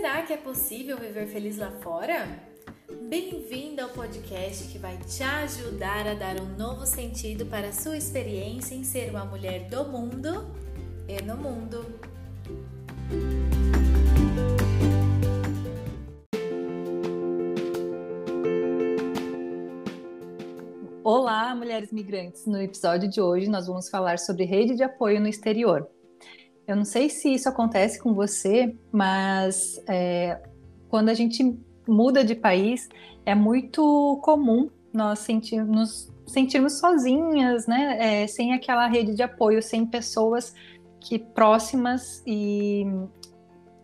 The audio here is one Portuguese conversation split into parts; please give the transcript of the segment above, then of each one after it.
Será que é possível viver feliz lá fora? Bem-vindo ao podcast que vai te ajudar a dar um novo sentido para a sua experiência em ser uma mulher do mundo e no mundo. Olá, mulheres migrantes! No episódio de hoje, nós vamos falar sobre rede de apoio no exterior. Eu não sei se isso acontece com você, mas é, quando a gente muda de país, é muito comum nós sentirmos, sentirmos sozinhas, né? É, sem aquela rede de apoio, sem pessoas que próximas e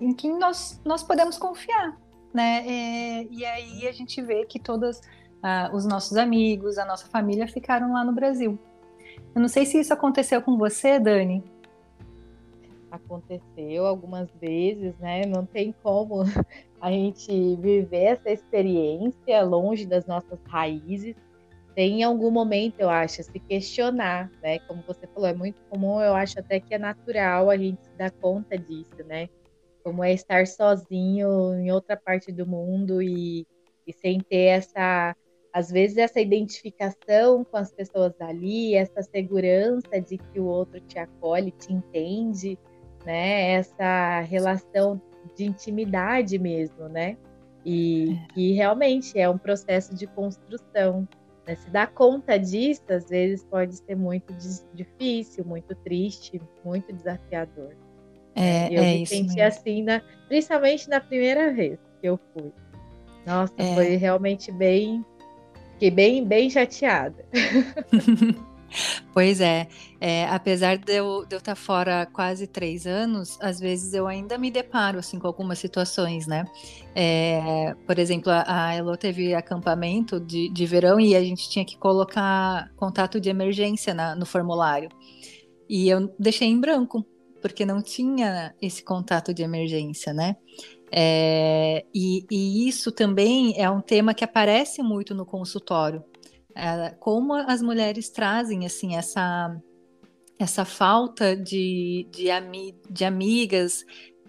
em quem nós, nós podemos confiar, né? É, e aí a gente vê que todos ah, os nossos amigos, a nossa família ficaram lá no Brasil. Eu não sei se isso aconteceu com você, Dani aconteceu algumas vezes, né? Não tem como a gente viver essa experiência longe das nossas raízes. Tem em algum momento, eu acho, se questionar, né? Como você falou, é muito comum, eu acho até que é natural a gente se dar conta disso, né? Como é estar sozinho em outra parte do mundo e, e sem ter essa, às vezes, essa identificação com as pessoas dali, essa segurança de que o outro te acolhe, te entende né? Essa relação de intimidade mesmo, né? E é. que realmente é um processo de construção. Né? Se dar conta disso, às vezes pode ser muito difícil, muito triste, muito desafiador. É, eu é me senti assim, na, principalmente na primeira vez que eu fui. Nossa, é. foi realmente bem. Fiquei bem, bem chateada. Pois é, é, apesar de eu, de eu estar tá fora quase três anos, às vezes eu ainda me deparo assim com algumas situações, né? É, por exemplo, a, a Elo teve acampamento de, de verão e a gente tinha que colocar contato de emergência na, no formulário. E eu deixei em branco, porque não tinha esse contato de emergência, né? É, e, e, isso também é um tema que aparece muito no consultório, como as mulheres trazem assim essa essa falta de, de, ami, de amigas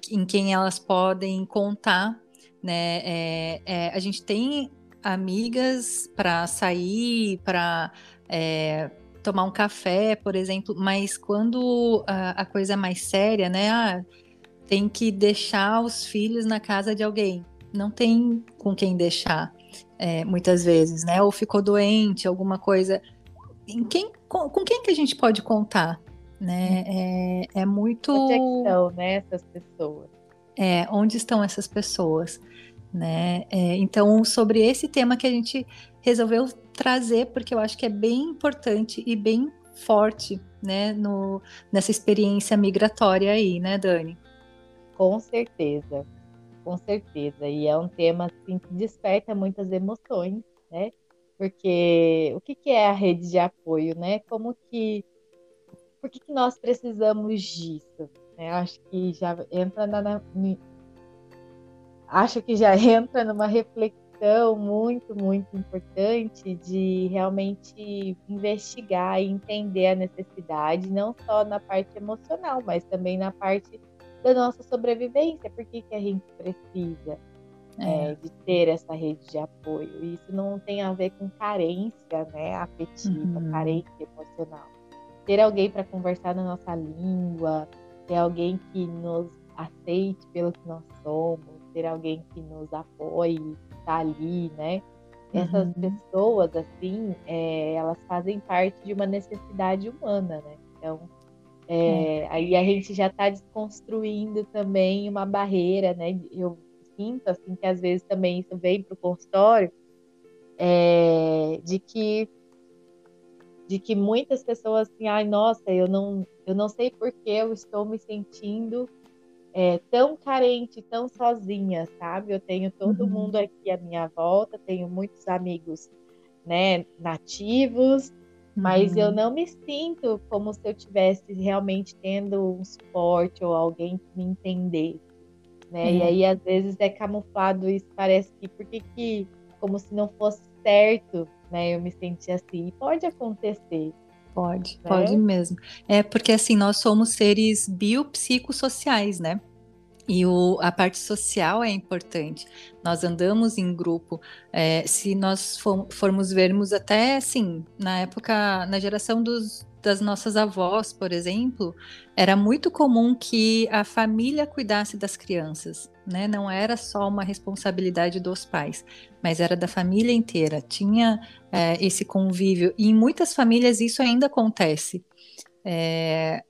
em quem elas podem contar, né? É, é, a gente tem amigas para sair, para é, tomar um café, por exemplo, mas quando a, a coisa é mais séria, né? Ah, tem que deixar os filhos na casa de alguém. Não tem com quem deixar é, muitas vezes, né? Ou ficou doente, alguma coisa. Em quem, com, com quem que a gente pode contar? Né? É, é muito. Onde é estão, né, essas pessoas? É, onde estão essas pessoas? Né? É, então, sobre esse tema que a gente resolveu trazer, porque eu acho que é bem importante e bem forte né, no, nessa experiência migratória aí, né, Dani? Com certeza com certeza. E é um tema assim, que desperta muitas emoções, né? Porque o que, que é a rede de apoio, né? Como que. Por que, que nós precisamos disso? Né? Acho que já entra na, na, acho que já entra numa reflexão muito, muito importante de realmente investigar e entender a necessidade, não só na parte emocional, mas também na parte da nossa sobrevivência. Por que, que a gente precisa é. É, de ter essa rede de apoio? Isso não tem a ver com carência né, afetiva, uhum. carência emocional. Ter alguém para conversar na nossa língua, ter alguém que nos aceite pelo que nós somos, ter alguém que nos apoie, está ali, né? Essas uhum. pessoas, assim, é, elas fazem parte de uma necessidade humana, né? Então, é. Aí a gente já está desconstruindo também uma barreira, né? Eu sinto assim que às vezes também isso vem para o consultório, é, de que de que muitas pessoas assim, ai nossa, eu não eu não sei por que eu estou me sentindo é, tão carente, tão sozinha, sabe? Eu tenho todo uhum. mundo aqui à minha volta, tenho muitos amigos, né, nativos, mas uhum. eu não me sinto como se eu tivesse realmente tendo um suporte ou alguém que me entendesse, né? Uhum. E aí às vezes é camuflado isso, parece que porque que como se não fosse certo, né? Eu me senti assim. E pode acontecer. Pode, né? pode mesmo. É porque assim nós somos seres biopsicossociais, né? E o, a parte social é importante. Nós andamos em grupo. É, se nós for, formos vermos até assim, na época, na geração dos, das nossas avós, por exemplo, era muito comum que a família cuidasse das crianças. Né? Não era só uma responsabilidade dos pais, mas era da família inteira. Tinha é, esse convívio. E em muitas famílias isso ainda acontece. É,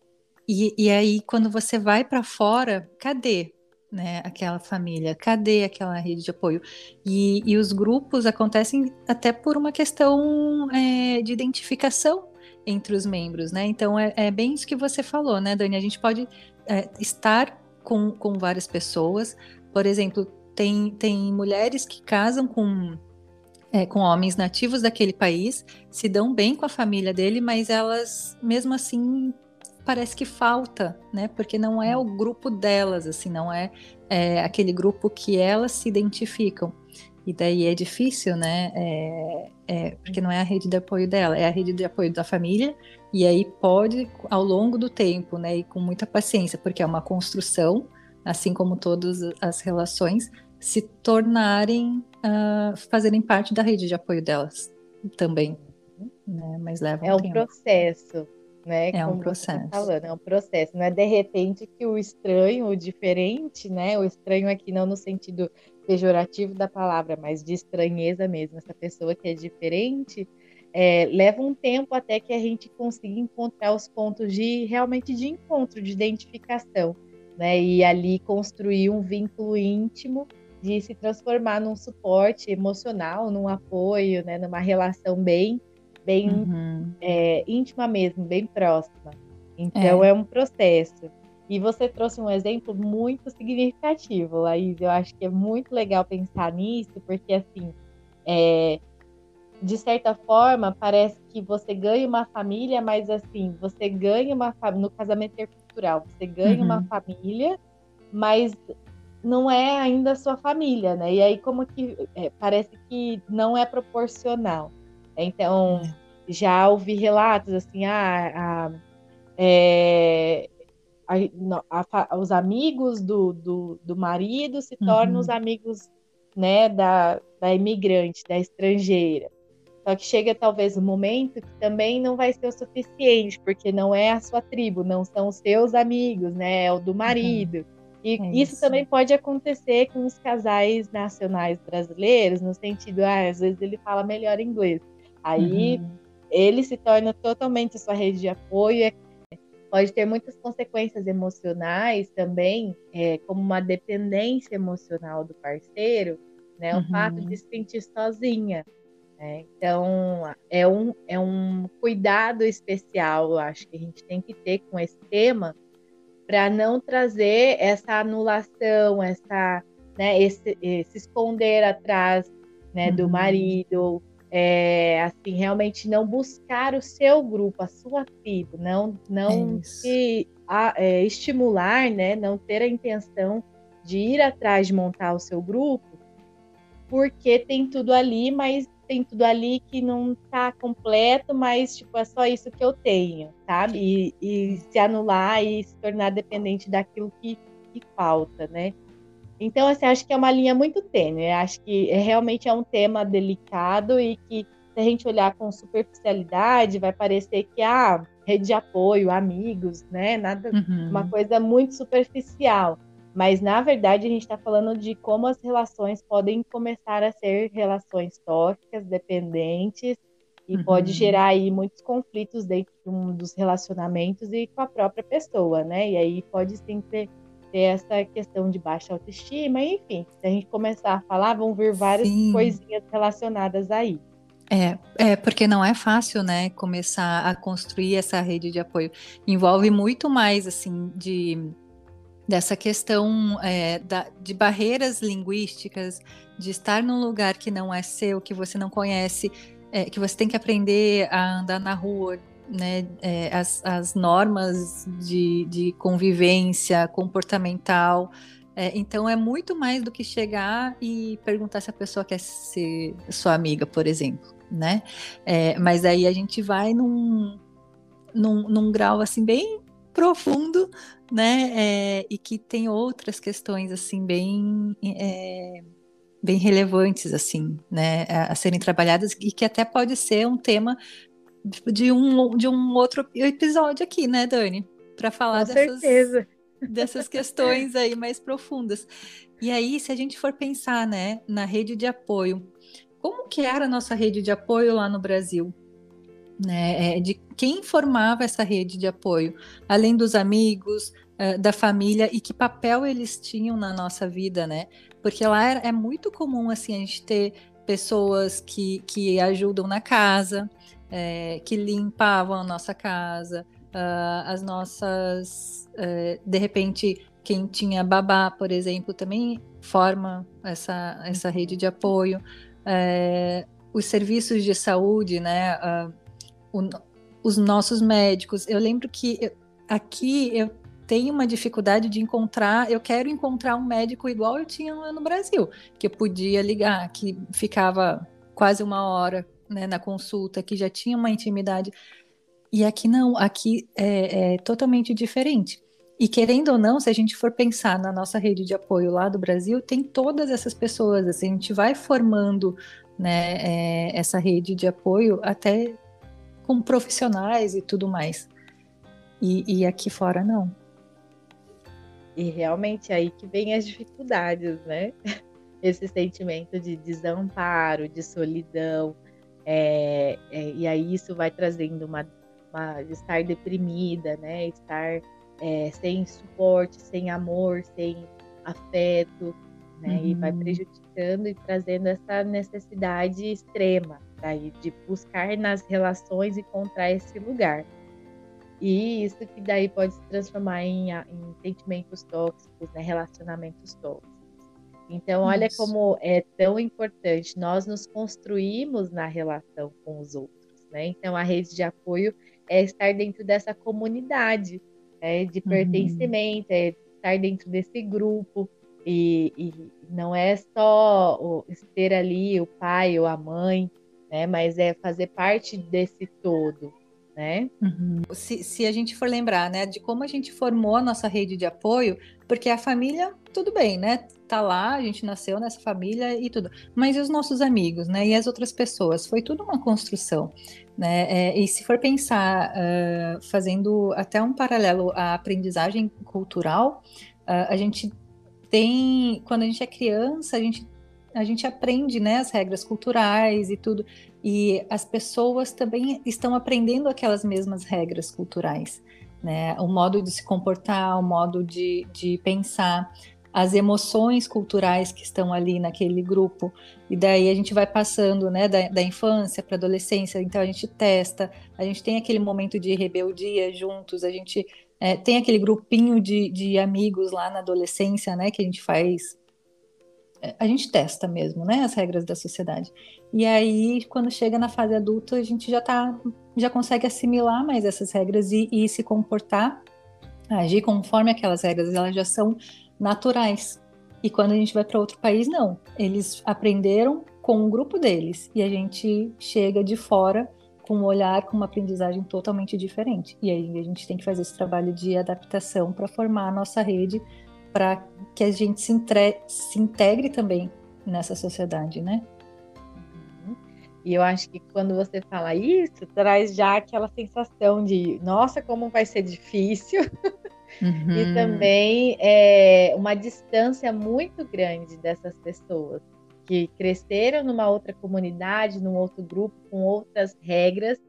e, e aí, quando você vai para fora, cadê né, aquela família? Cadê aquela rede de apoio? E, e os grupos acontecem até por uma questão é, de identificação entre os membros, né? Então é, é, bem isso que você falou, né, Dani? A gente pode é, estar com, com várias pessoas. Por exemplo, tem, tem mulheres que casam com, é, com homens nativos daquele país, se dão bem com a família dele, mas elas, mesmo assim, parece que falta, né? Porque não é o grupo delas, assim, não é, é aquele grupo que elas se identificam. E daí é difícil, né? É, é, porque não é a rede de apoio dela, é a rede de apoio da família. E aí pode, ao longo do tempo, né? E com muita paciência, porque é uma construção, assim como todas as relações, se tornarem, uh, fazerem parte da rede de apoio delas também. Né? Mas leva um É um tempo. processo né? É um processo. Tá falando, é um processo. Não é de repente que o estranho, o diferente, né? O estranho aqui não no sentido pejorativo da palavra, mas de estranheza mesmo. Essa pessoa que é diferente, é, leva um tempo até que a gente consiga encontrar os pontos de realmente de encontro, de identificação, né? E ali construir um vínculo íntimo de se transformar num suporte emocional, num apoio, né? Numa relação bem bem uhum. é, íntima mesmo, bem próxima. Então é. é. um processo. E você trouxe um exemplo muito significativo, Laís. Eu acho que é muito legal pensar nisso, porque assim, é, de certa forma, parece que você ganha uma família, mas assim, você ganha uma família no casamento intercultural, você ganha uhum. uma família, mas não é ainda sua família, né? E aí como que é, parece que não é proporcional. Então, já ouvi relatos assim, ah, a, é, a, a, os amigos do, do, do, marido se tornam uhum. os amigos né, da, da imigrante, da estrangeira. Só que chega talvez um momento que também não vai ser o suficiente, porque não é a sua tribo, não são os seus amigos, né? É o do marido. Uhum. E é isso. isso. também pode acontecer com os casais nacionais brasileiros, no sentido, ah, às vezes ele fala melhor inglês. Aí uhum. ele se torna totalmente sua rede de apoio. É, pode ter muitas consequências emocionais também, é, como uma dependência emocional do parceiro, né? O uhum. fato de se sentir sozinha. Né? Então, é um, é um cuidado especial, eu acho, que a gente tem que ter com esse tema para não trazer essa anulação, essa, né, esse, esse esconder atrás né, uhum. do marido, é, assim, realmente não buscar o seu grupo, a sua tribo, não, não é se a, é, estimular, né, não ter a intenção de ir atrás de montar o seu grupo, porque tem tudo ali, mas tem tudo ali que não está completo, mas tipo, é só isso que eu tenho, sabe? E, e se anular e se tornar dependente daquilo que, que falta, né? Então, assim, acho que é uma linha muito tênue. Acho que realmente é um tema delicado e que, se a gente olhar com superficialidade, vai parecer que, ah, rede de apoio, amigos, né? Nada, uhum. uma coisa muito superficial. Mas, na verdade, a gente está falando de como as relações podem começar a ser relações tóxicas, dependentes, e uhum. pode gerar aí muitos conflitos dentro de um dos relacionamentos e com a própria pessoa, né? E aí pode sim ter ter essa questão de baixa autoestima, enfim, se a gente começar a falar, vão vir várias Sim. coisinhas relacionadas aí. É, é, porque não é fácil, né, começar a construir essa rede de apoio. Envolve muito mais, assim, de dessa questão é, da, de barreiras linguísticas, de estar num lugar que não é seu, que você não conhece, é, que você tem que aprender a andar na rua né, é, as, as, normas de, de convivência comportamental. É, então é muito mais do que chegar e perguntar se a pessoa quer ser sua amiga, por exemplo, né? É, mas aí a gente vai num, num, num grau assim bem profundo, né? É, e que tem outras questões assim bem é, bem relevantes assim, né, a, a, serem trabalhadas e que até pode ser um tema de um de um outro episódio aqui, né, Dani, para falar Com dessas certeza. dessas questões aí mais profundas. E aí, se a gente for pensar, né, na rede de apoio, como que era a nossa rede de apoio lá no Brasil? Né, é, de quem formava essa rede de apoio, além dos amigos, uh, da família e que papel eles tinham na nossa vida, né? Porque lá é, é muito comum assim a gente ter pessoas que, que ajudam na casa, é, que limpavam a nossa casa, uh, as nossas, uh, de repente quem tinha babá, por exemplo, também forma essa, essa rede de apoio. É, os serviços de saúde, né? Uh, o, os nossos médicos. Eu lembro que eu, aqui eu tenho uma dificuldade de encontrar, eu quero encontrar um médico igual eu tinha lá no Brasil, que eu podia ligar, que ficava quase uma hora né, na consulta, que já tinha uma intimidade. E aqui não, aqui é, é totalmente diferente. E querendo ou não, se a gente for pensar na nossa rede de apoio lá do Brasil, tem todas essas pessoas. Assim, a gente vai formando né, é, essa rede de apoio até com profissionais e tudo mais. E, e aqui fora não. E realmente é aí que vem as dificuldades, né? Esse sentimento de desamparo, de solidão. É, é, e aí isso vai trazendo uma, uma estar deprimida, né? Estar é, sem suporte, sem amor, sem afeto, né? Uhum. E vai uhum. prejudicando e trazendo essa necessidade extrema daí de buscar nas relações encontrar esse lugar. E isso que daí pode se transformar em, em sentimentos tóxicos, né? relacionamentos tóxicos. Então, olha isso. como é tão importante nós nos construímos na relação com os outros, né? Então, a rede de apoio é estar dentro dessa comunidade, é, de uhum. pertencimento, uhum. é estar dentro desse grupo. E, e não é só o, ter ali o pai ou a mãe, né? Mas é fazer parte desse todo, né? Uhum. Se, se, a gente for lembrar, né, de como a gente formou a nossa rede de apoio, porque a família, tudo bem, né? Tá lá, a gente nasceu nessa família e tudo. Mas e os nossos amigos, né? E as outras pessoas? Foi tudo uma construção. Né? É, e se for pensar, uh, fazendo até um paralelo à aprendizagem cultural, uh, a gente tem, quando a gente é criança, a gente, a gente aprende né, as regras culturais e tudo, e as pessoas também estão aprendendo aquelas mesmas regras culturais. Né? O modo de se comportar, o modo de, de pensar as emoções culturais que estão ali naquele grupo. E daí a gente vai passando, né, da, da infância para adolescência. Então a gente testa, a gente tem aquele momento de rebeldia juntos, a gente é, tem aquele grupinho de, de amigos lá na adolescência, né, que a gente faz. A gente testa mesmo, né, as regras da sociedade. E aí, quando chega na fase adulta, a gente já tá, já consegue assimilar mais essas regras e, e se comportar, agir conforme aquelas regras. Elas já são naturais. E quando a gente vai para outro país, não. Eles aprenderam com o grupo deles e a gente chega de fora com um olhar, com uma aprendizagem totalmente diferente. E aí a gente tem que fazer esse trabalho de adaptação para formar a nossa rede para que a gente se, entre... se integre também nessa sociedade, né? Uhum. E eu acho que quando você fala isso, traz já aquela sensação de, nossa, como vai ser difícil. Uhum. E também é, uma distância muito grande dessas pessoas que cresceram numa outra comunidade, num outro grupo, com outras regras,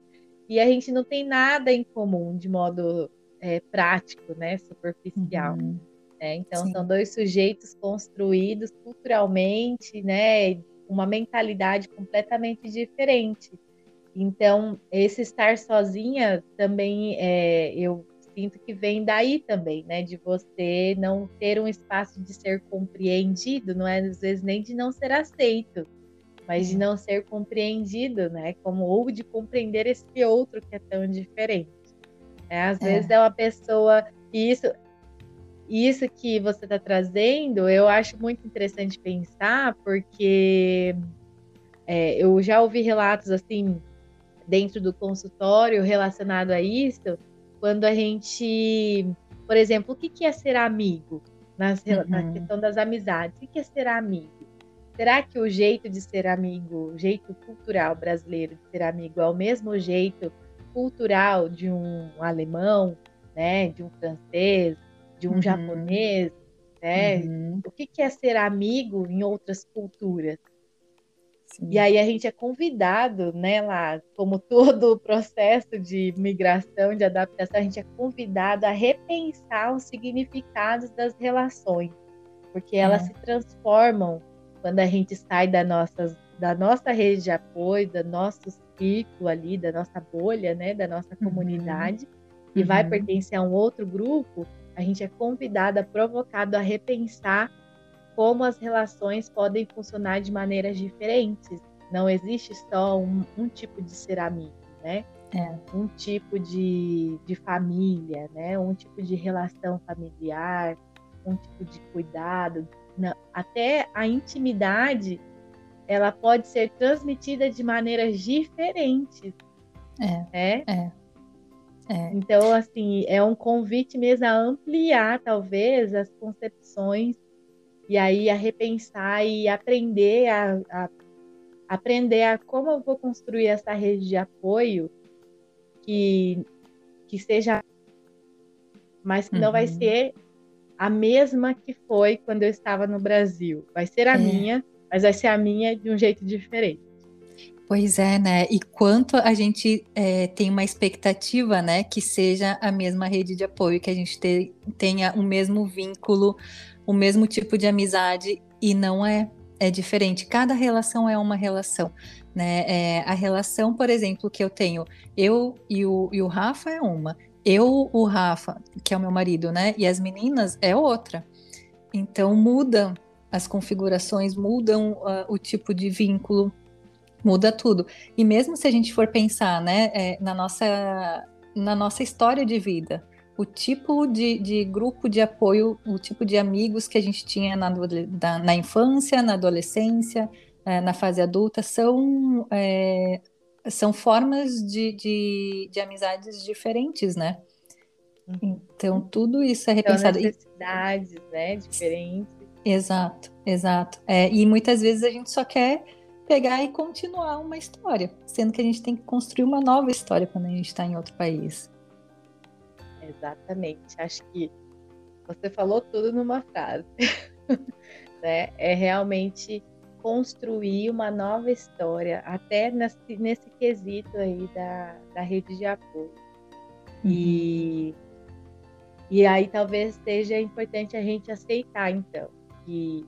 e a gente não tem nada em comum de modo é, prático, né, superficial. Uhum. É, então Sim. são dois sujeitos construídos culturalmente, né, uma mentalidade completamente diferente. Então esse estar sozinha também é, eu sinto que vem daí também, né? De você não ter um espaço de ser compreendido, não é às vezes nem de não ser aceito, mas de não ser compreendido, né? Como ou de compreender esse outro que é tão diferente. É, às é. vezes é uma pessoa e isso isso que você está trazendo, eu acho muito interessante pensar, porque é, eu já ouvi relatos assim dentro do consultório relacionado a isso, quando a gente, por exemplo, o que é ser amigo? Nas, uhum. Na questão das amizades, o que é ser amigo? Será que o jeito de ser amigo, o jeito cultural brasileiro de ser amigo é o mesmo jeito cultural de um alemão, né, de um francês, de um uhum. japonês, né? Uhum. O que é ser amigo em outras culturas? Sim. E aí a gente é convidado, né, lá, como todo o processo de migração, de adaptação, a gente é convidado a repensar os significados das relações, porque elas é. se transformam quando a gente sai da nossa, da nossa rede de apoio, do nosso círculo ali, da nossa bolha, né, da nossa uhum. comunidade, uhum. e vai pertencer a um outro grupo, a gente é convidado, provocado a repensar como as relações podem funcionar de maneiras diferentes. Não existe só um, um tipo de ser amigo, né? É. Um tipo de, de família, né? Um tipo de relação familiar, um tipo de cuidado, até a intimidade ela pode ser transmitida de maneiras diferentes. É, né? é, é. Então, assim, é um convite mesmo a ampliar, talvez, as concepções e aí a repensar e aprender a, a aprender a como eu vou construir essa rede de apoio que, que seja, mas que uhum. não vai uhum. ser a mesma que foi quando eu estava no Brasil. Vai ser a é. minha, mas vai ser a minha de um jeito diferente. Pois é, né? E quanto a gente é, tem uma expectativa, né, que seja a mesma rede de apoio, que a gente te, tenha o mesmo vínculo, o mesmo tipo de amizade, e não é. É diferente. Cada relação é uma relação, né? É, a relação, por exemplo, que eu tenho, eu e o, e o Rafa é uma eu, o Rafa, que é o meu marido, né? E as meninas é outra. Então muda as configurações, mudam uh, o tipo de vínculo, muda tudo. E mesmo se a gente for pensar, né, é, na nossa na nossa história de vida, o tipo de, de, grupo de apoio, o tipo de amigos que a gente tinha na, da, na infância, na adolescência, é, na fase adulta, são é, são formas de, de, de amizades diferentes, né? Uhum. Então, tudo isso é repensado. São necessidades, né? Diferentes. Exato, exato. É, e muitas vezes a gente só quer pegar e continuar uma história, sendo que a gente tem que construir uma nova história quando a gente está em outro país. Exatamente. Acho que você falou tudo numa frase. né? É realmente construir uma nova história, até nesse, nesse quesito aí da, da rede de apoio. Uhum. E, e aí talvez seja importante a gente aceitar, então, que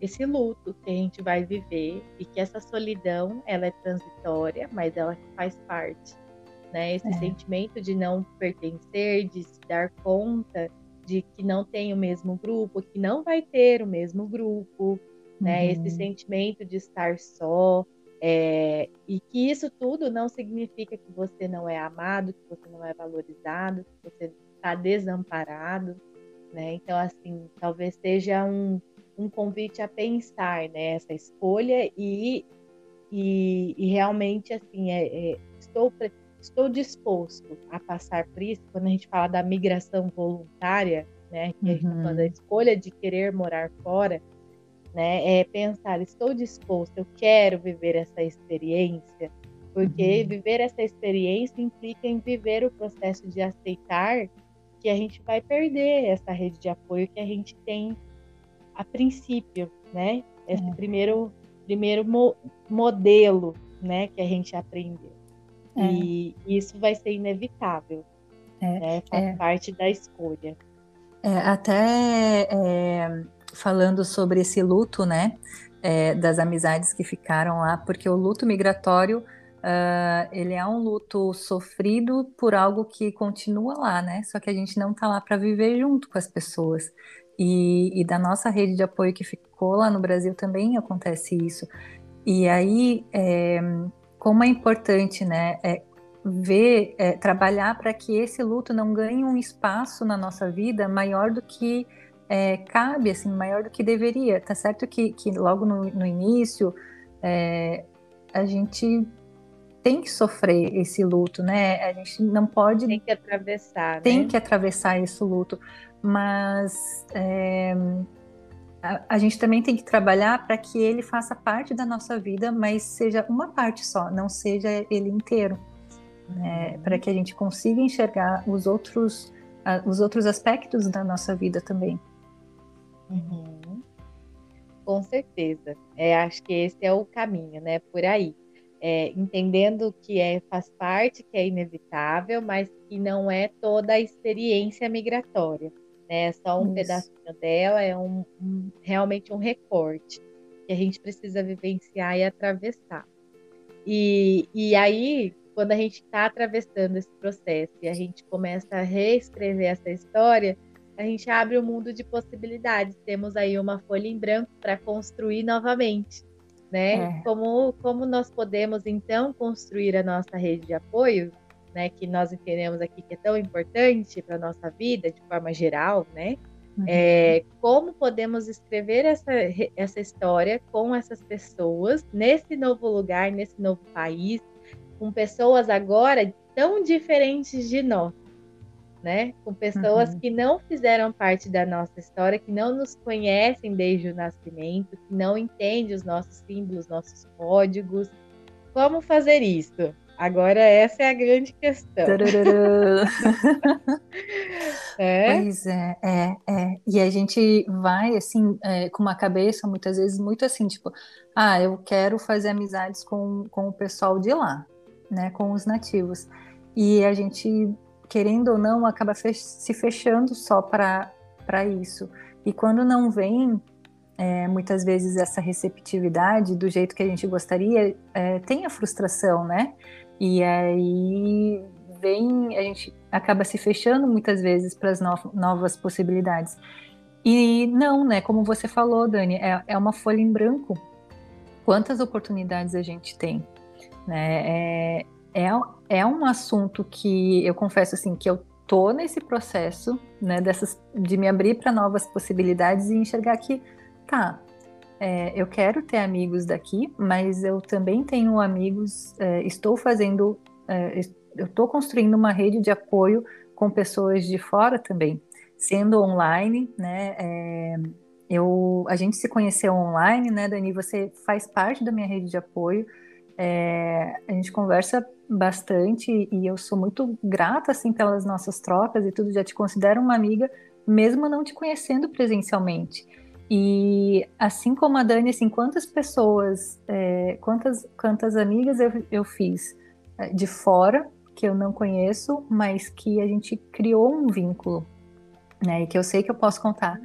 esse luto que a gente vai viver e que essa solidão, ela é transitória, mas ela faz parte, né? Esse é. sentimento de não pertencer, de se dar conta de que não tem o mesmo grupo, que não vai ter o mesmo grupo, né? Uhum. Esse sentimento de estar só, é, e que isso tudo não significa que você não é amado, que você não é valorizado, que você está desamparado, né? Então, assim, talvez seja um, um convite a pensar nessa né, escolha e, e, e, realmente, assim, é, é, estou, estou disposto a passar por isso. Quando a gente fala da migração voluntária, né, que uhum. a gente tá falando uhum. escolha de querer morar fora, né? É pensar, estou disposto, eu quero viver essa experiência, porque uhum. viver essa experiência implica em viver o processo de aceitar que a gente vai perder essa rede de apoio que a gente tem a princípio, né? Esse é. primeiro primeiro mo modelo, né, que a gente aprendeu. É. E isso vai ser inevitável, é. né? Faz é. parte da escolha. É, até falando sobre esse luto, né, das amizades que ficaram lá, porque o luto migratório, uh, ele é um luto sofrido por algo que continua lá, né, só que a gente não tá lá para viver junto com as pessoas. E, e, da nossa rede de apoio que ficou lá no Brasil também acontece isso. E aí, é, como é importante, né, é, ver, é, trabalhar para que esse luto não ganhe um espaço na nossa vida maior do que é, cabe, assim, maior do que deveria. Tá certo que, que logo no, no início é, a gente tem que sofrer esse luto, né? A gente não pode. Tem que atravessar. Tem né? que atravessar esse luto. Mas é, a, a, gente também tem que trabalhar para que ele faça parte da nossa vida, mas seja uma parte só, não seja ele inteiro. Né? Para que a gente consiga enxergar os outros, os outros aspectos da nossa vida também. Uhum. Com certeza. É, acho que esse é o caminho, né? Por aí é, entendendo que é, faz parte, que é inevitável, mas que não é toda a experiência migratória. Né? É só um Isso. pedacinho dela, é um, um, realmente um recorte que a gente precisa vivenciar e atravessar. E, e aí, quando a gente está atravessando esse processo e a gente começa a reescrever essa história, a gente abre um mundo de possibilidades. Temos aí uma folha em branco para construir novamente né? É. Como, como nós podemos então construir a nossa rede de apoio, né? Que nós entendemos aqui que é tão importante para a nossa vida de forma geral, né? Uhum. É, como podemos escrever essa, essa história com essas pessoas nesse novo lugar, nesse novo país, com pessoas agora tão diferentes de nós, né? Com pessoas uhum. que não fizeram parte da nossa história, que não nos conhecem desde o nascimento, que não entendem os nossos símbolos, nossos códigos. Como fazer isso? Agora essa é a grande questão. é? Pois é, é, é. E a gente vai assim é, com uma cabeça muitas vezes muito assim, tipo, ah, eu quero fazer amizades com, com o pessoal de lá, né, com os nativos. E a gente querendo ou não, acaba fech se fechando só para isso. E quando não vem, é, muitas vezes, essa receptividade do jeito que a gente gostaria, é, tem a frustração, né? E aí vem, a gente acaba se fechando muitas vezes para as no novas possibilidades. E não, né? Como você falou, Dani, é, é uma folha em branco. Quantas oportunidades a gente tem? Né? É, é, é um assunto que eu confesso assim que eu tô nesse processo, né, dessas, de me abrir para novas possibilidades e enxergar que, tá, é, eu quero ter amigos daqui, mas eu também tenho amigos, é, estou fazendo, é, eu estou construindo uma rede de apoio com pessoas de fora também, sendo online, né, é, eu, a gente se conheceu online, né, Dani, você faz parte da minha rede de apoio, é, a gente conversa bastante e eu sou muito grata assim pelas nossas trocas e tudo. Já te considero uma amiga, mesmo não te conhecendo presencialmente. E assim como a Dani, assim, quantas pessoas, é, quantas, quantas amigas eu, eu fiz é, de fora que eu não conheço, mas que a gente criou um vínculo, né? E que eu sei que eu posso contar.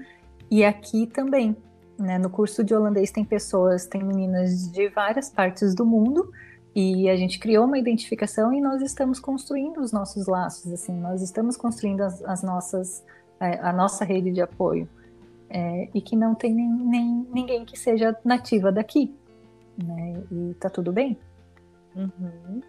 E aqui também, né? No curso de holandês tem pessoas, tem meninas de várias partes do mundo e a gente criou uma identificação e nós estamos construindo os nossos laços, assim, nós estamos construindo as, as nossas, é, a nossa rede de apoio. É, e que não tem nem, nem, ninguém que seja nativa daqui, né? E tá tudo bem. Uhum.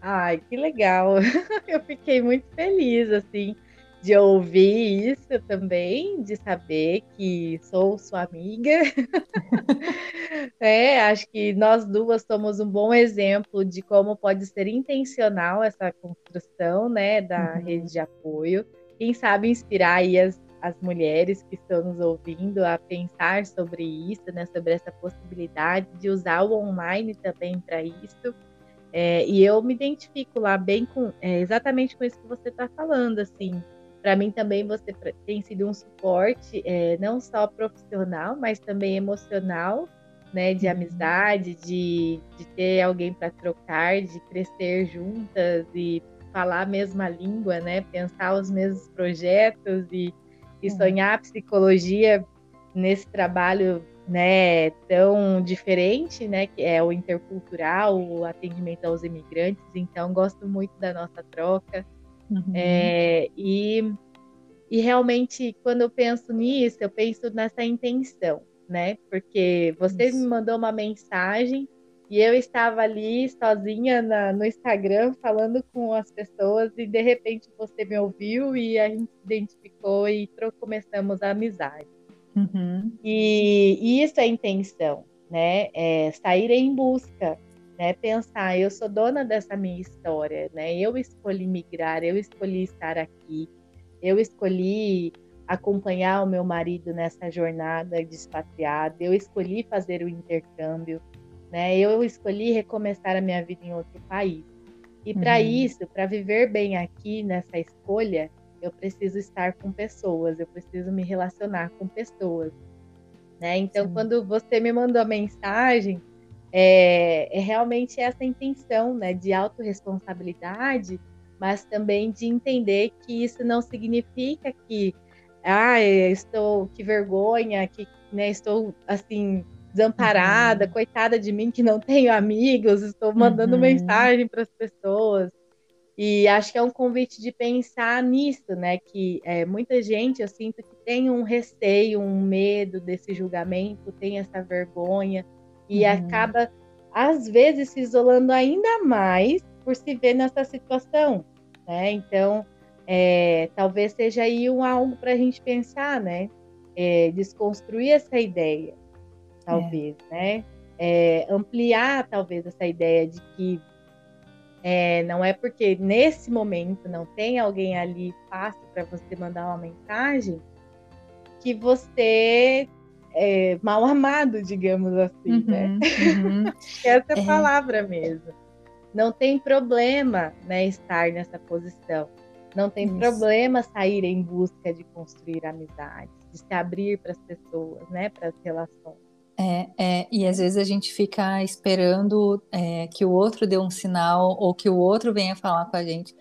Ai, que legal! Eu fiquei muito feliz, assim, de ouvir isso também, de saber que sou sua amiga. é, acho que nós duas somos um bom exemplo de como pode ser intencional essa construção, né, da uhum. rede de apoio. Quem sabe inspirar aí as, as mulheres que estão nos ouvindo a pensar sobre isso, né, sobre essa possibilidade de usar o online também para isso. É, e eu me identifico lá bem com é, exatamente com isso que você está falando, assim, para mim também você tem sido um suporte, é, não só profissional, mas também emocional, né? De uhum. amizade, de, de ter alguém para trocar, de crescer juntas e falar a mesma língua, né? Pensar os mesmos projetos e, e uhum. sonhar a psicologia nesse trabalho né, tão diferente, né, que é o intercultural, o atendimento aos imigrantes. Então, gosto muito da nossa troca. Uhum. É, e, e realmente, quando eu penso nisso, eu penso nessa intenção, né? Porque você Isso. me mandou uma mensagem e eu estava ali sozinha na, no Instagram falando com as pessoas e de repente você me ouviu e a gente se identificou e começamos a amizade. Uhum. E, e, isso é intenção, né? É sair em busca né? Pensar, eu sou dona dessa minha história, né? Eu escolhi migrar, eu escolhi estar aqui, eu escolhi acompanhar o meu marido nessa jornada de expatriado, eu escolhi fazer o intercâmbio, né? Eu escolhi recomeçar a minha vida em outro país. E para uhum. isso, para viver bem aqui nessa escolha, eu preciso estar com pessoas, eu preciso me relacionar com pessoas. Né? Então, Sim. quando você me mandou a mensagem, é, é, realmente essa intenção né, de autorresponsabilidade, mas também de entender que isso não significa que ah, estou que vergonha, que né, estou assim desamparada, uhum. coitada de mim que não tenho amigos, estou mandando uhum. mensagem para as pessoas. E acho que é um convite de pensar nisso, né? Que é, muita gente, eu sinto que tem um receio, um medo desse julgamento, tem essa vergonha e uhum. acaba, às vezes, se isolando ainda mais por se ver nessa situação, né? Então, é, talvez seja aí um, algo para a gente pensar, né? É, desconstruir essa ideia, talvez, é. né? É, ampliar, talvez, essa ideia de que é, não é porque nesse momento não tem alguém ali fácil para você mandar uma mensagem que você é mal amado, digamos assim, uhum, né? Uhum. Essa é a palavra mesmo. Não tem problema, né, estar nessa posição. Não tem Isso. problema sair em busca de construir amizades, de se abrir para as pessoas, né, para as relações. É, é, e às vezes a gente fica esperando é, que o outro dê um sinal ou que o outro venha falar com a gente,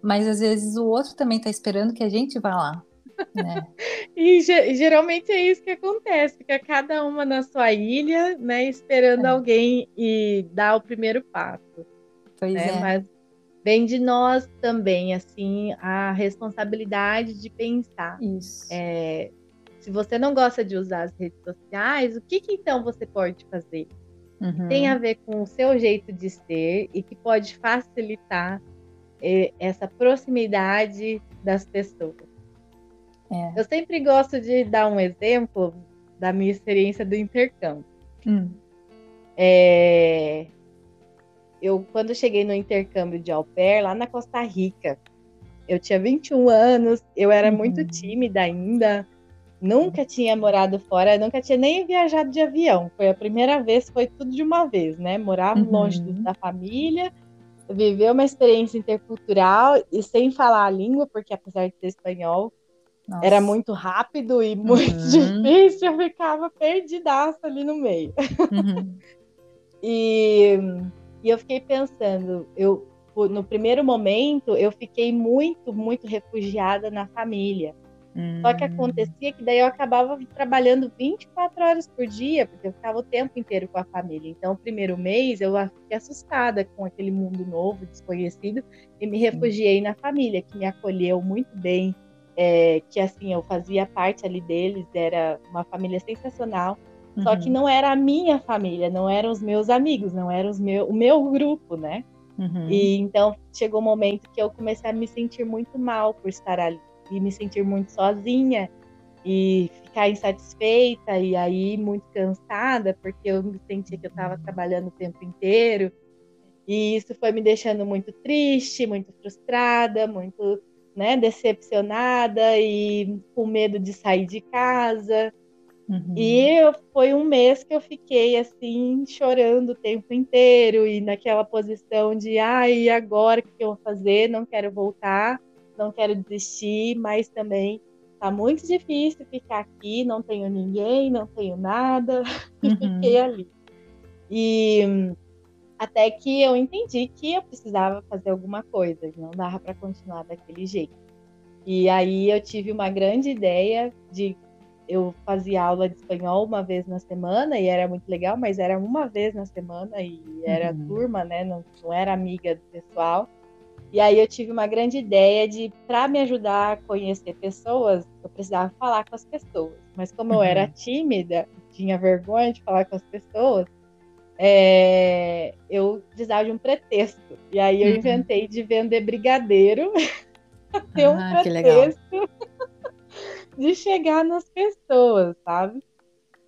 mas às vezes o outro também está esperando que a gente vá lá. Né? e geralmente é isso que acontece, fica cada uma na sua ilha, né, esperando é. alguém e dar o primeiro passo. Pois né? é. Mas vem de nós também, assim, a responsabilidade de pensar. Isso. É, se você não gosta de usar as redes sociais, o que, que então você pode fazer? Uhum. Tem a ver com o seu jeito de ser e que pode facilitar eh, essa proximidade das pessoas. É. Eu sempre gosto de dar um exemplo da minha experiência do intercâmbio. Hum. É, eu, quando cheguei no intercâmbio de au pair, lá na Costa Rica, eu tinha 21 anos, eu era uhum. muito tímida ainda, Nunca tinha morado fora, nunca tinha nem viajado de avião. Foi a primeira vez, foi tudo de uma vez, né? Morava uhum. longe da família, viver uma experiência intercultural e sem falar a língua, porque apesar de ser espanhol, Nossa. era muito rápido e muito uhum. difícil, eu ficava perdidaça ali no meio. Uhum. e, e eu fiquei pensando, eu no primeiro momento eu fiquei muito, muito refugiada na família. Hum. Só que hum. acontecia que daí eu acabava trabalhando 24 horas por dia, porque eu ficava o tempo inteiro com a família. Então, o primeiro mês eu fiquei assustada com aquele mundo novo, desconhecido, e me refugiei na família, que me acolheu muito bem, é, que assim, eu fazia parte ali deles, era uma família sensacional. Uhum. Só que uhum. não era a minha família, não eram os meus amigos, não era os meu, o meu grupo, né? Uhum. E então chegou um momento que eu comecei a me sentir muito mal por estar ali e me sentir muito sozinha e ficar insatisfeita e aí muito cansada porque eu me sentia que eu estava trabalhando o tempo inteiro e isso foi me deixando muito triste, muito frustrada, muito né, decepcionada e com medo de sair de casa. Uhum. E foi um mês que eu fiquei assim, chorando o tempo inteiro e naquela posição de, ai, ah, agora o que eu vou fazer? Não quero voltar não quero desistir, mas também tá muito difícil ficar aqui, não tenho ninguém, não tenho nada, e uhum. fiquei ali. E até que eu entendi que eu precisava fazer alguma coisa, não dava para continuar daquele jeito. E aí eu tive uma grande ideia de eu fazia aula de espanhol uma vez na semana e era muito legal, mas era uma vez na semana e era uhum. turma, né? Não, não era amiga do pessoal. E aí eu tive uma grande ideia de, para me ajudar a conhecer pessoas, eu precisava falar com as pessoas. Mas como eu era uhum. tímida, tinha vergonha de falar com as pessoas, é, eu precisava de um pretexto. E aí eu uhum. inventei de vender brigadeiro, ter um ah, pretexto de chegar nas pessoas, sabe?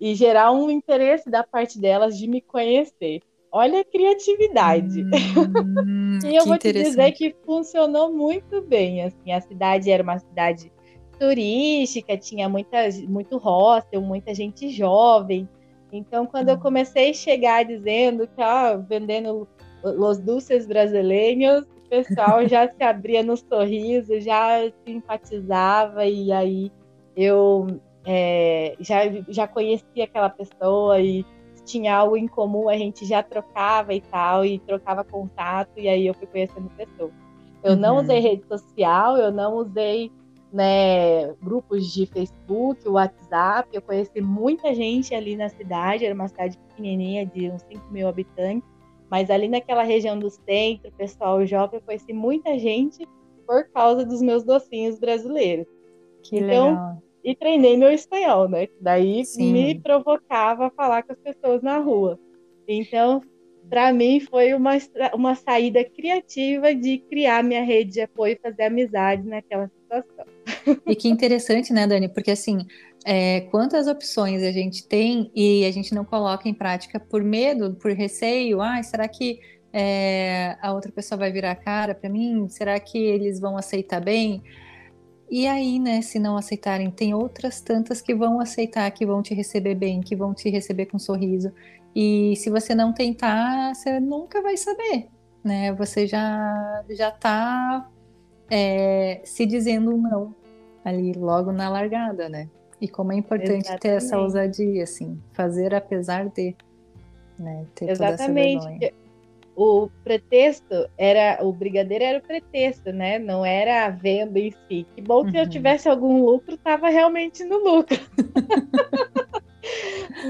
E gerar um interesse da parte delas de me conhecer. Olha a criatividade. Hum, e eu vou te dizer que funcionou muito bem. Assim, a cidade era uma cidade turística, tinha muita, muito hostel, muita gente jovem. Então, quando eu hum. comecei a chegar dizendo que ó, vendendo os dulces brasileiros, o pessoal já se abria no sorriso, já simpatizava, e aí eu é, já, já conhecia aquela pessoa e tinha algo em comum, a gente já trocava e tal, e trocava contato, e aí eu fui conhecendo pessoas. Eu uhum. não usei rede social, eu não usei né, grupos de Facebook, WhatsApp, eu conheci muita gente ali na cidade, era uma cidade pequenininha de uns 5 mil habitantes, mas ali naquela região do centro, pessoal jovem, eu conheci muita gente por causa dos meus docinhos brasileiros. Que então, legal e treinei meu espanhol, né? Daí Sim. me provocava a falar com as pessoas na rua. Então, para mim foi uma, uma saída criativa de criar minha rede de apoio e fazer amizade naquela situação. E que interessante, né, Dani? Porque assim, é, quantas opções a gente tem e a gente não coloca em prática por medo, por receio. Ah, será que é, a outra pessoa vai virar a cara para mim? Será que eles vão aceitar bem? E aí, né, se não aceitarem, tem outras tantas que vão aceitar, que vão te receber bem, que vão te receber com um sorriso. E se você não tentar, você nunca vai saber, né? Você já já tá é, se dizendo não ali logo na largada, né? E como é importante Exatamente. ter essa ousadia, assim, fazer apesar de, né? Ter Exatamente o pretexto era o brigadeiro era o pretexto, né? Não era a venda em si. Que bom eu uhum. tivesse algum lucro, estava realmente no lucro.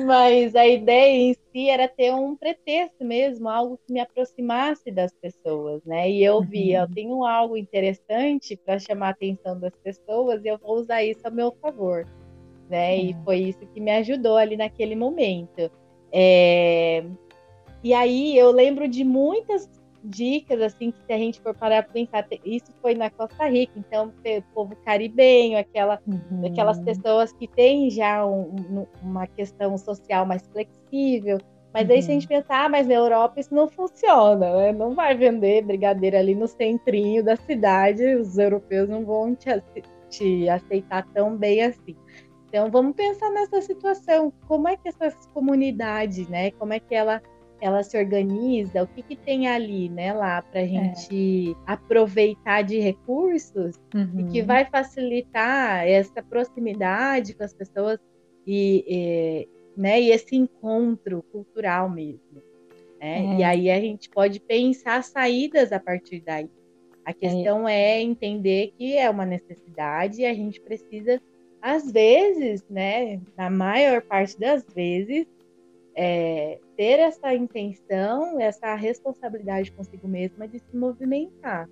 Mas a ideia em si era ter um pretexto mesmo, algo que me aproximasse das pessoas, né? E eu vi, eu uhum. tenho algo interessante para chamar a atenção das pessoas e eu vou usar isso a meu favor, né? E foi isso que me ajudou ali naquele momento. É, e aí eu lembro de muitas dicas, assim, que se a gente for parar para pensar, isso foi na Costa Rica, então, o povo caribenho, aquela, uhum. aquelas pessoas que têm já um, uma questão social mais flexível. Mas uhum. aí, se a gente uhum. pensar, ah, mas na Europa isso não funciona, né? Não vai vender brigadeiro ali no centrinho da cidade, os europeus não vão te, te aceitar tão bem assim. Então, vamos pensar nessa situação. Como é que essas comunidades, né? Como é que ela ela se organiza, o que, que tem ali, né, lá para a é. gente é. aproveitar de recursos uhum. e que uhum. vai facilitar essa proximidade com as pessoas e, e né, e esse encontro cultural mesmo. Né? É. E aí a gente pode pensar saídas a partir daí. A é. questão é. é entender que é uma necessidade e a gente precisa, às vezes, né, na maior parte das vezes, é, ter essa intenção, essa responsabilidade consigo mesma de se movimentar.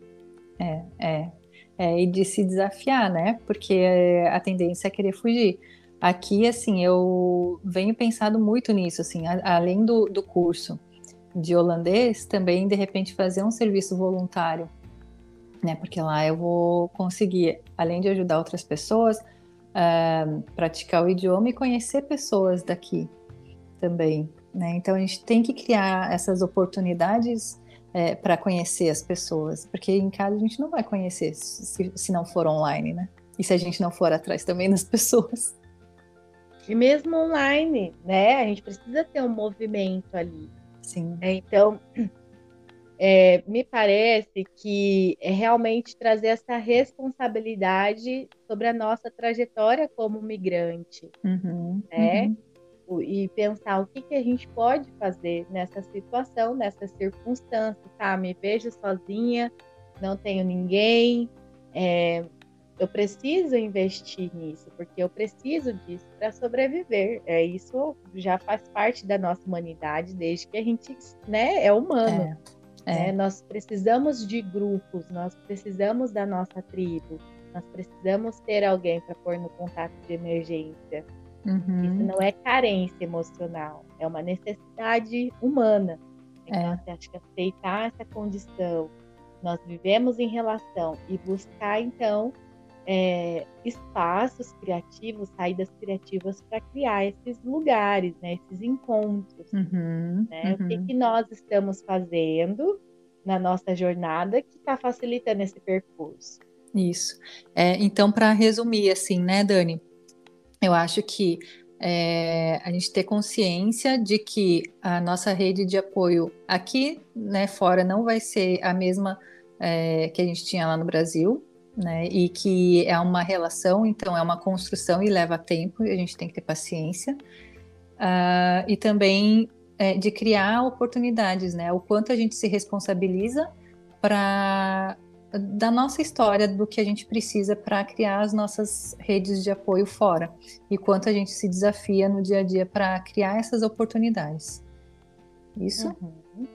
É, é, é, e de se desafiar, né? Porque a tendência é querer fugir. Aqui, assim, eu venho pensado muito nisso, assim, a, além do, do curso de holandês, também de repente fazer um serviço voluntário, né? Porque lá eu vou conseguir, além de ajudar outras pessoas, uh, praticar o idioma e conhecer pessoas daqui, também. Né? Então a gente tem que criar essas oportunidades é, para conhecer as pessoas, porque em casa a gente não vai conhecer se, se não for online, né? E se a gente não for atrás também das pessoas. E mesmo online, né? A gente precisa ter um movimento ali. Sim. É, então, é, me parece que é realmente trazer essa responsabilidade sobre a nossa trajetória como migrante, uhum, né? Uhum e pensar o que, que a gente pode fazer nessa situação, nessa circunstância, tá? Me vejo sozinha, não tenho ninguém, é, eu preciso investir nisso, porque eu preciso disso para sobreviver. É, isso já faz parte da nossa humanidade desde que a gente né, é humano. É, é. Né? Nós precisamos de grupos, nós precisamos da nossa tribo, nós precisamos ter alguém para pôr no contato de emergência. Uhum. Isso não é carência emocional, é uma necessidade humana. Então, é. acha que aceitar essa condição, nós vivemos em relação e buscar, então, é, espaços criativos, saídas criativas para criar esses lugares, né, esses encontros. Uhum, né? Uhum. O que, uhum. que nós estamos fazendo na nossa jornada que está facilitando esse percurso? Isso. É, então, para resumir, assim, né, Dani? Eu acho que é, a gente ter consciência de que a nossa rede de apoio aqui, né, fora, não vai ser a mesma é, que a gente tinha lá no Brasil, né? E que é uma relação, então é uma construção e leva tempo, e a gente tem que ter paciência. Uh, e também é, de criar oportunidades, né? O quanto a gente se responsabiliza para da nossa história, do que a gente precisa para criar as nossas redes de apoio fora e quanto a gente se desafia no dia a dia para criar essas oportunidades. Isso? Uhum.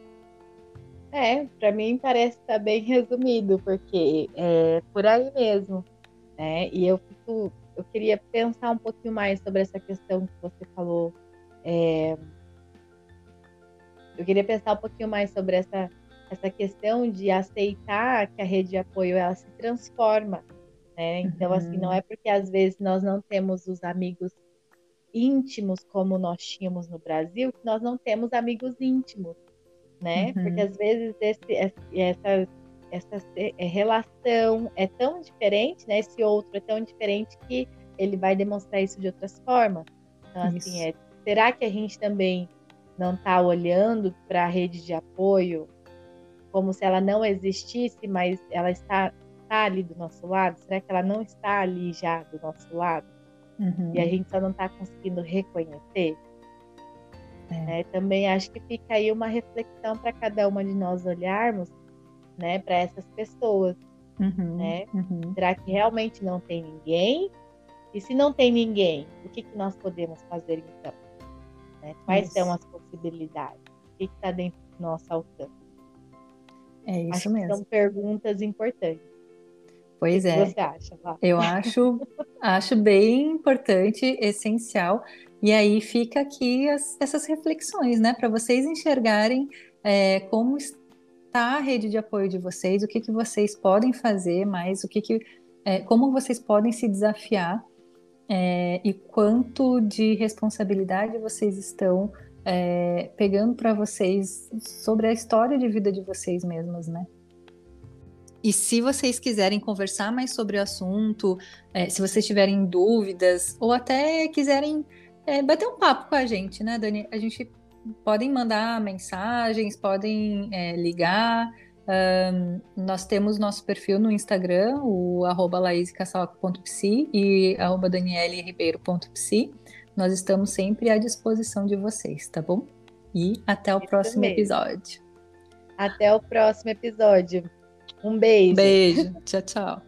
É, para mim parece estar tá bem resumido, porque é por aí mesmo, né? E eu fico, eu queria pensar um pouquinho mais sobre essa questão que você falou. É, eu queria pensar um pouquinho mais sobre essa essa questão de aceitar que a rede de apoio ela se transforma, né? Então uhum. assim não é porque às vezes nós não temos os amigos íntimos como nós tínhamos no Brasil que nós não temos amigos íntimos né? Uhum. Porque às vezes esse, essa, essa é, relação é tão diferente, né? Esse outro é tão diferente que ele vai demonstrar isso de outras formas. Então, assim, é, será que a gente também não está olhando para a rede de apoio como se ela não existisse, mas ela está, está, ali do nosso lado? Será que ela não está ali já do nosso lado? Uhum. E a gente só não está conseguindo reconhecer? É. Né? Também acho que fica aí uma reflexão para cada uma de nós olharmos né, para essas pessoas. Uhum, né? Uhum. Será que realmente não tem ninguém? E se não tem ninguém, o que, que nós podemos fazer então? Né? Quais isso. são as possibilidades? O que está dentro do nosso alcance? É isso acho mesmo. são perguntas importantes. Pois é. você acha, Eu acho, acho bem importante, essencial. E aí fica aqui as, essas reflexões, né, para vocês enxergarem é, como está a rede de apoio de vocês, o que, que vocês podem fazer mais, o que, que é, como vocês podem se desafiar é, e quanto de responsabilidade vocês estão é, pegando para vocês sobre a história de vida de vocês mesmos, né? E se vocês quiserem conversar mais sobre o assunto, é, se vocês tiverem dúvidas ou até quiserem é, bater um papo com a gente, né, Dani? A gente podem mandar mensagens, podem é, ligar. Um, nós temos nosso perfil no Instagram, o arroba laísecassalco.psi e arroba danieleribeiro.psi. Nós estamos sempre à disposição de vocês, tá bom? E até o Isso próximo mesmo. episódio. Até o próximo episódio. Um beijo. Beijo. tchau, tchau.